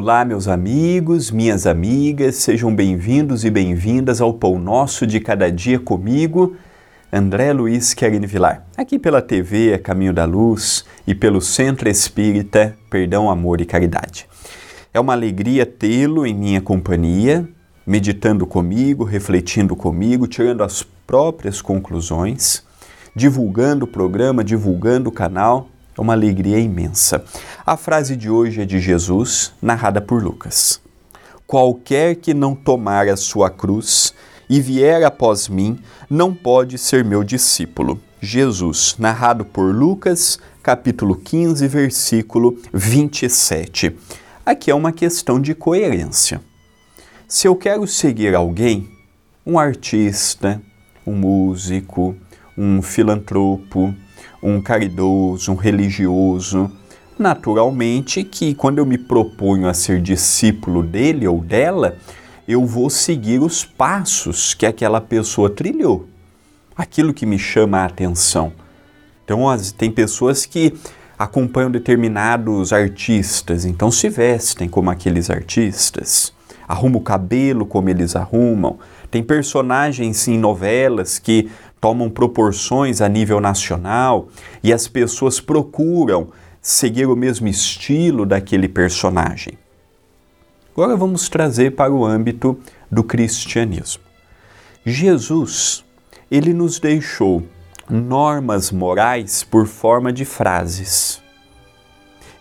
Olá, meus amigos, minhas amigas, sejam bem-vindos e bem-vindas ao Pão Nosso de Cada Dia comigo, André Luiz Querini Vilar, aqui pela TV Caminho da Luz e pelo Centro Espírita Perdão, Amor e Caridade. É uma alegria tê-lo em minha companhia, meditando comigo, refletindo comigo, tirando as próprias conclusões, divulgando o programa, divulgando o canal é uma alegria imensa. A frase de hoje é de Jesus, narrada por Lucas. Qualquer que não tomar a sua cruz e vier após mim, não pode ser meu discípulo. Jesus, narrado por Lucas, capítulo 15, versículo 27. Aqui é uma questão de coerência. Se eu quero seguir alguém, um artista, um músico, um filantropo, um caridoso, um religioso. Naturalmente que quando eu me proponho a ser discípulo dele ou dela, eu vou seguir os passos que aquela pessoa trilhou, aquilo que me chama a atenção. Então, tem pessoas que acompanham determinados artistas, então se vestem como aqueles artistas, arrumam o cabelo como eles arrumam. Tem personagens em novelas que tomam proporções a nível nacional e as pessoas procuram seguir o mesmo estilo daquele personagem. Agora vamos trazer para o âmbito do cristianismo. Jesus, ele nos deixou normas morais por forma de frases.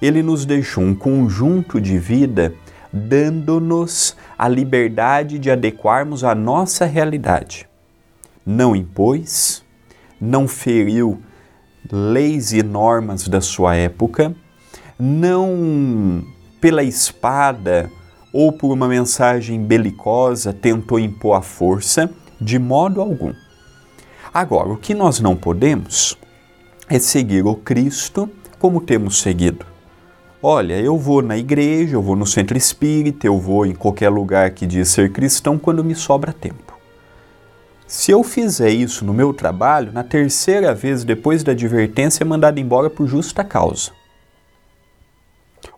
Ele nos deixou um conjunto de vida dando-nos a liberdade de adequarmos a nossa realidade não impôs, não feriu leis e normas da sua época, não pela espada ou por uma mensagem belicosa tentou impor a força, de modo algum. Agora, o que nós não podemos é seguir o Cristo como temos seguido. Olha, eu vou na igreja, eu vou no centro espírita, eu vou em qualquer lugar que diz ser cristão quando me sobra tempo. Se eu fizer isso no meu trabalho, na terceira vez depois da advertência é mandado embora por justa causa.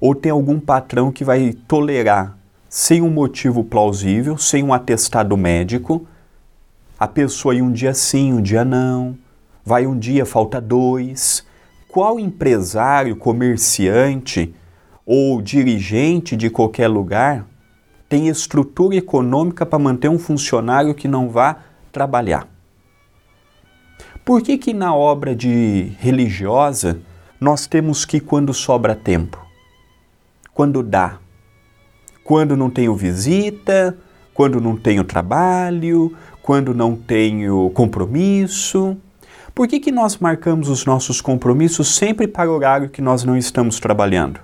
Ou tem algum patrão que vai tolerar, sem um motivo plausível, sem um atestado médico, a pessoa ir um dia sim, um dia não, vai um dia, falta dois. Qual empresário, comerciante ou dirigente de qualquer lugar tem estrutura econômica para manter um funcionário que não vá trabalhar. Por que que na obra de religiosa nós temos que quando sobra tempo? Quando dá? Quando não tenho visita, quando não tenho trabalho, quando não tenho compromisso? Por que, que nós marcamos os nossos compromissos sempre para o horário que nós não estamos trabalhando?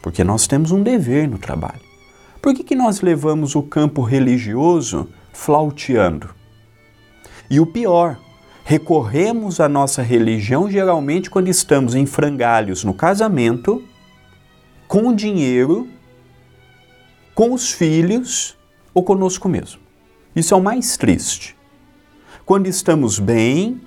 Porque nós temos um dever no trabalho. Por que, que nós levamos o campo religioso flauteando? E o pior, recorremos à nossa religião geralmente quando estamos em frangalhos no casamento, com o dinheiro, com os filhos ou conosco mesmo. Isso é o mais triste. Quando estamos bem,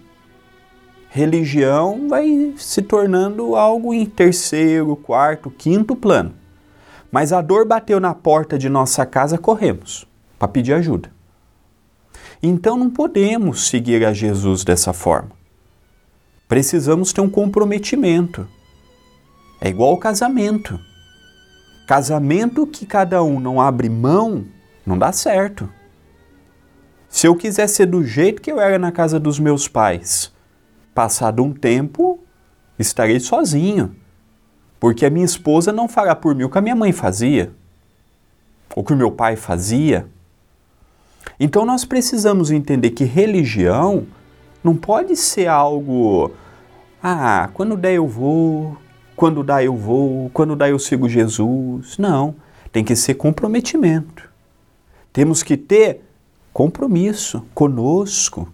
religião vai se tornando algo em terceiro, quarto, quinto plano. Mas a dor bateu na porta de nossa casa, corremos para pedir ajuda. Então não podemos seguir a Jesus dessa forma. Precisamos ter um comprometimento. É igual ao casamento. Casamento que cada um não abre mão, não dá certo. Se eu quiser ser do jeito que eu era na casa dos meus pais, passado um tempo, estarei sozinho. Porque a minha esposa não fará por mim o que a minha mãe fazia, ou que o meu pai fazia. Então nós precisamos entender que religião não pode ser algo, ah, quando der eu vou, quando dá eu vou, quando dá eu sigo Jesus. Não, tem que ser comprometimento. Temos que ter compromisso conosco,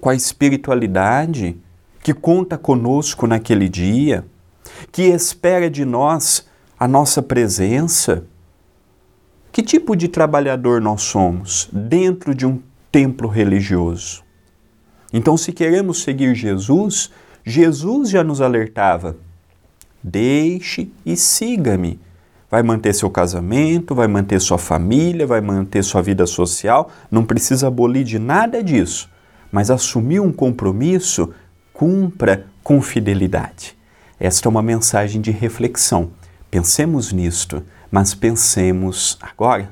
com a espiritualidade que conta conosco naquele dia, que espera de nós a nossa presença que tipo de trabalhador nós somos dentro de um templo religioso? Então, se queremos seguir Jesus, Jesus já nos alertava: deixe e siga-me. vai manter seu casamento, vai manter sua família, vai manter sua vida social, não precisa abolir de nada disso, mas assumir um compromisso, cumpra com fidelidade. Esta é uma mensagem de reflexão. Pensemos nisto, mas pensemos agora.